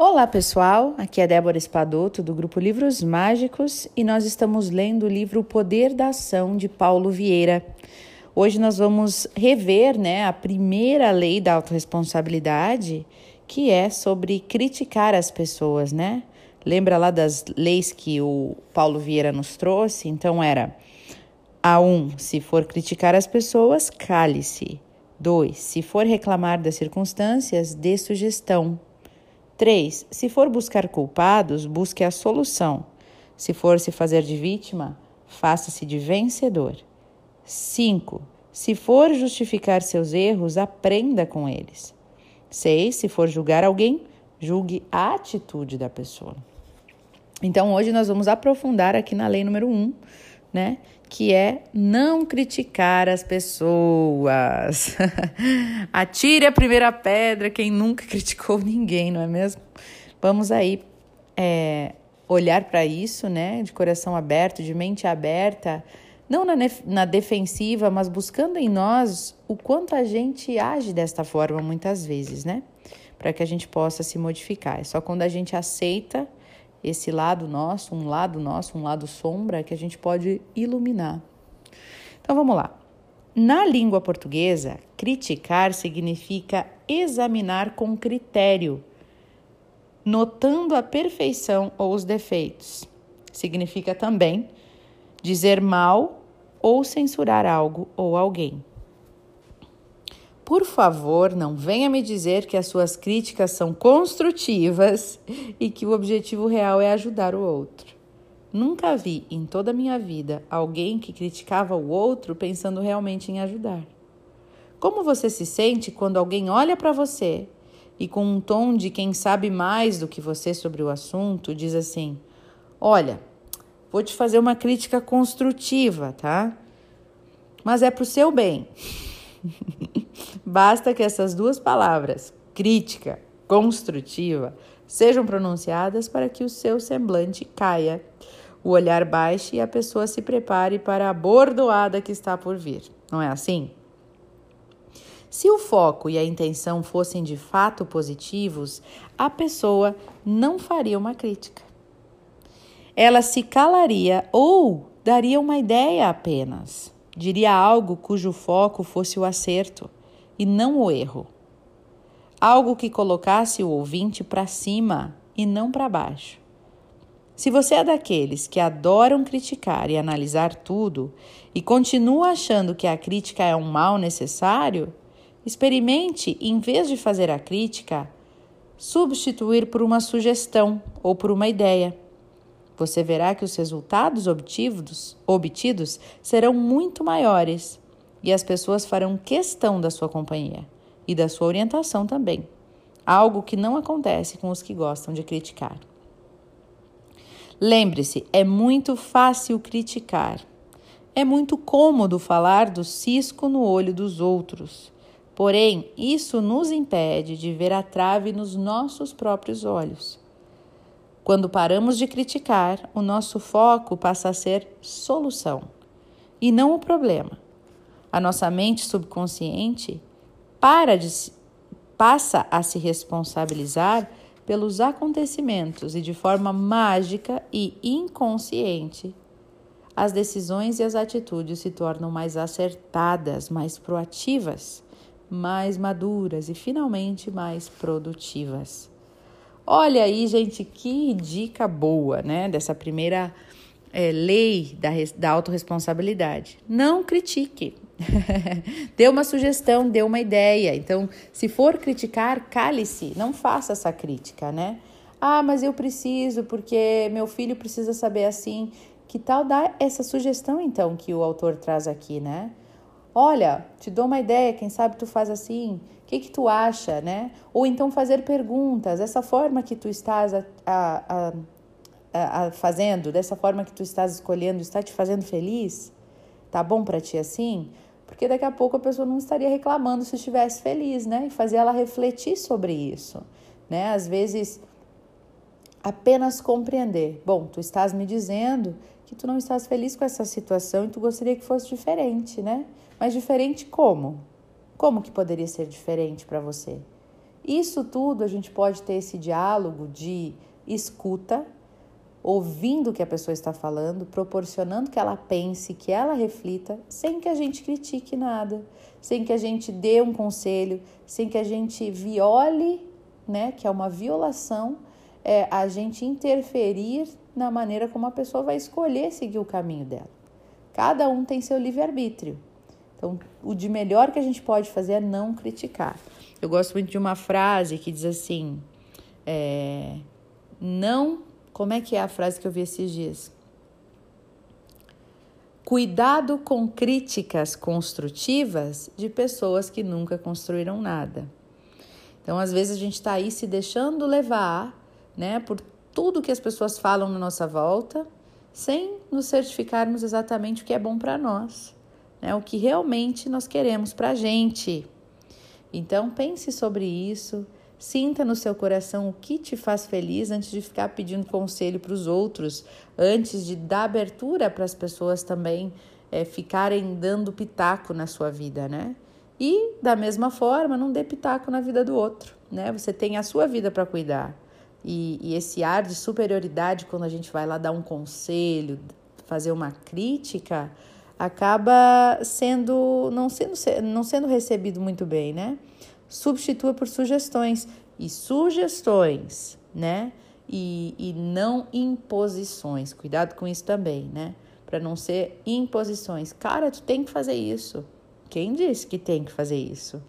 Olá pessoal, aqui é Débora Espadoto do grupo Livros Mágicos e nós estamos lendo o livro O Poder da Ação de Paulo Vieira. Hoje nós vamos rever né, a primeira lei da autorresponsabilidade, que é sobre criticar as pessoas, né? Lembra lá das leis que o Paulo Vieira nos trouxe? Então era a um, se for criticar as pessoas, cale-se. 2. Se for reclamar das circunstâncias, dê sugestão. 3. Se for buscar culpados, busque a solução. Se for se fazer de vítima, faça-se de vencedor. 5. Se for justificar seus erros, aprenda com eles. 6. Se for julgar alguém, julgue a atitude da pessoa. Então, hoje nós vamos aprofundar aqui na lei número 1, um, né? Que é não criticar as pessoas. Atire a primeira pedra quem nunca criticou ninguém, não é mesmo? Vamos aí é, olhar para isso, né? De coração aberto, de mente aberta, não na, na defensiva, mas buscando em nós o quanto a gente age desta forma muitas vezes, né? Para que a gente possa se modificar. É só quando a gente aceita esse lado nosso, um lado nosso, um lado sombra, que a gente pode iluminar. Então vamos lá. Na língua portuguesa, criticar significa examinar com critério, notando a perfeição ou os defeitos. Significa também dizer mal ou censurar algo ou alguém. Por favor, não venha me dizer que as suas críticas são construtivas e que o objetivo real é ajudar o outro. Nunca vi em toda a minha vida alguém que criticava o outro pensando realmente em ajudar. Como você se sente quando alguém olha para você e, com um tom de quem sabe mais do que você sobre o assunto, diz assim: Olha, vou te fazer uma crítica construtiva, tá? Mas é pro seu bem. Basta que essas duas palavras, crítica, construtiva, sejam pronunciadas para que o seu semblante caia, o olhar baixe e a pessoa se prepare para a bordoada que está por vir. Não é assim? Se o foco e a intenção fossem de fato positivos, a pessoa não faria uma crítica. Ela se calaria ou daria uma ideia apenas diria algo cujo foco fosse o acerto e não o erro. Algo que colocasse o ouvinte para cima e não para baixo. Se você é daqueles que adoram criticar e analisar tudo e continua achando que a crítica é um mal necessário, experimente, em vez de fazer a crítica, substituir por uma sugestão ou por uma ideia. Você verá que os resultados obtidos, obtidos serão muito maiores e as pessoas farão questão da sua companhia e da sua orientação também. Algo que não acontece com os que gostam de criticar. Lembre-se, é muito fácil criticar. É muito cômodo falar do cisco no olho dos outros. Porém, isso nos impede de ver a trave nos nossos próprios olhos. Quando paramos de criticar, o nosso foco passa a ser solução e não o problema. A nossa mente subconsciente para de, passa a se responsabilizar pelos acontecimentos e de forma mágica e inconsciente as decisões e as atitudes se tornam mais acertadas, mais proativas, mais maduras e finalmente mais produtivas. Olha aí, gente, que dica boa, né? Dessa primeira é, lei da, da autorresponsabilidade. Não critique. dê uma sugestão, dê uma ideia. Então, se for criticar, cale-se, não faça essa crítica, né? Ah, mas eu preciso, porque meu filho precisa saber assim. Que tal dar essa sugestão, então, que o autor traz aqui, né? Olha, te dou uma ideia, quem sabe tu faz assim, o que, que tu acha, né? Ou então fazer perguntas, essa forma que tu estás a, a, a, a fazendo, dessa forma que tu estás escolhendo, está te fazendo feliz? Tá bom para ti assim? Porque daqui a pouco a pessoa não estaria reclamando se estivesse feliz, né? E fazer ela refletir sobre isso, né? Às vezes apenas compreender. Bom, tu estás me dizendo que tu não estás feliz com essa situação e tu gostaria que fosse diferente, né? Mas diferente como? Como que poderia ser diferente para você? Isso tudo a gente pode ter esse diálogo de escuta, ouvindo o que a pessoa está falando, proporcionando que ela pense, que ela reflita, sem que a gente critique nada, sem que a gente dê um conselho, sem que a gente viole, né, que é uma violação, é a gente interferir na maneira como a pessoa vai escolher seguir o caminho dela. Cada um tem seu livre-arbítrio. Então, o de melhor que a gente pode fazer é não criticar. Eu gosto muito de uma frase que diz assim: é, não. Como é que é a frase que eu vi esses dias? Cuidado com críticas construtivas de pessoas que nunca construíram nada. Então, às vezes, a gente está aí se deixando levar né, por tudo que as pessoas falam na nossa volta, sem nos certificarmos exatamente o que é bom para nós, né, o que realmente nós queremos para a gente. Então, pense sobre isso, sinta no seu coração o que te faz feliz antes de ficar pedindo conselho para os outros, antes de dar abertura para as pessoas também é, ficarem dando pitaco na sua vida, né? E, da mesma forma, não dê pitaco na vida do outro, né? Você tem a sua vida para cuidar. E, e esse ar de superioridade, quando a gente vai lá dar um conselho, fazer uma crítica, acaba sendo não sendo não sendo recebido muito bem, né? Substitua por sugestões e sugestões, né? E, e não imposições. Cuidado com isso também, né? Para não ser imposições. Cara, tu tem que fazer isso. Quem disse que tem que fazer isso?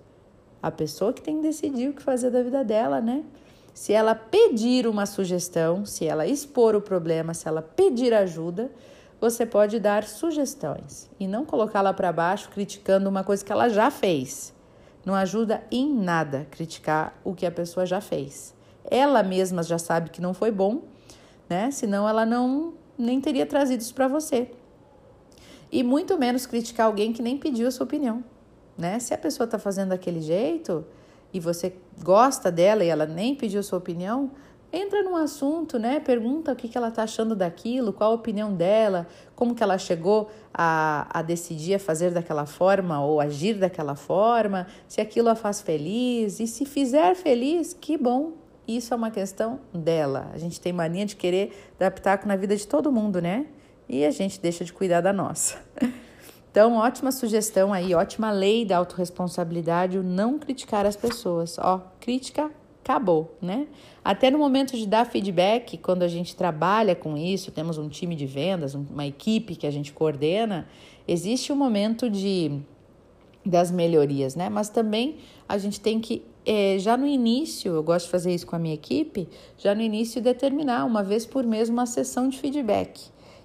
A pessoa que tem que decidir o que fazer da vida dela, né? Se ela pedir uma sugestão, se ela expor o problema, se ela pedir ajuda, você pode dar sugestões e não colocá-la para baixo criticando uma coisa que ela já fez. Não ajuda em nada criticar o que a pessoa já fez. Ela mesma já sabe que não foi bom, né? Senão ela não nem teria trazido isso para você. E muito menos criticar alguém que nem pediu a sua opinião, né? Se a pessoa está fazendo daquele jeito e você gosta dela e ela nem pediu a sua opinião, entra no assunto, né? Pergunta o que, que ela está achando daquilo, qual a opinião dela, como que ela chegou a, a decidir a fazer daquela forma ou agir daquela forma, se aquilo a faz feliz. E se fizer feliz, que bom. Isso é uma questão dela. A gente tem mania de querer dar pitaco na vida de todo mundo, né? E a gente deixa de cuidar da nossa. Então, ótima sugestão aí, ótima lei da autorresponsabilidade, o não criticar as pessoas. Ó, crítica acabou, né? Até no momento de dar feedback, quando a gente trabalha com isso, temos um time de vendas, uma equipe que a gente coordena, existe um momento de das melhorias, né? Mas também a gente tem que é, já no início, eu gosto de fazer isso com a minha equipe, já no início determinar uma vez por mês uma sessão de feedback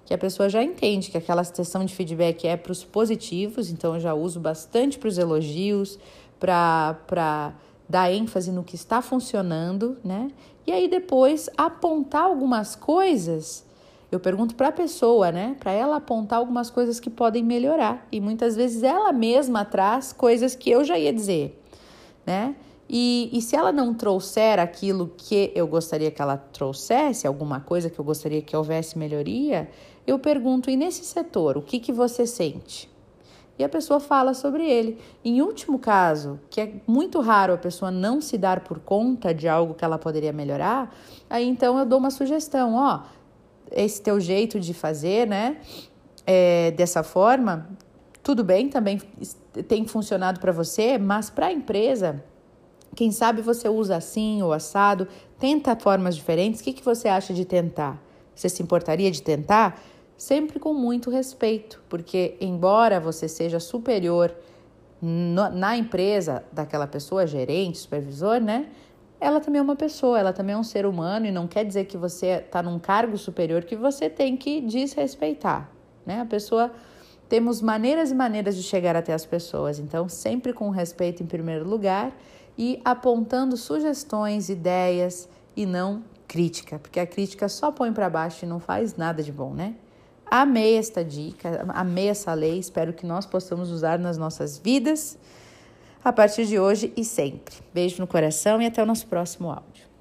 que a pessoa já entende que aquela sessão de feedback é para os positivos, então eu já uso bastante para os elogios, para dar ênfase no que está funcionando, né? E aí depois apontar algumas coisas. Eu pergunto para a pessoa, né? Para ela apontar algumas coisas que podem melhorar. E muitas vezes ela mesma traz coisas que eu já ia dizer, né? E, e se ela não trouxer aquilo que eu gostaria que ela trouxesse, alguma coisa que eu gostaria que houvesse melhoria, eu pergunto: e nesse setor, o que, que você sente? E a pessoa fala sobre ele. Em último caso, que é muito raro a pessoa não se dar por conta de algo que ela poderia melhorar, aí então eu dou uma sugestão, ó, esse teu jeito de fazer, né, é, dessa forma, tudo bem, também tem funcionado para você, mas para a empresa, quem sabe você usa assim ou assado, tenta formas diferentes, o que, que você acha de tentar? Você se importaria de tentar? Sempre com muito respeito, porque embora você seja superior na empresa daquela pessoa, gerente, supervisor, né? Ela também é uma pessoa, ela também é um ser humano e não quer dizer que você está num cargo superior que você tem que desrespeitar, né? A pessoa temos maneiras e maneiras de chegar até as pessoas, então sempre com respeito em primeiro lugar e apontando sugestões, ideias e não crítica, porque a crítica só põe para baixo e não faz nada de bom, né? Amei esta dica, amei essa lei, espero que nós possamos usar nas nossas vidas a partir de hoje e sempre. Beijo no coração e até o nosso próximo áudio.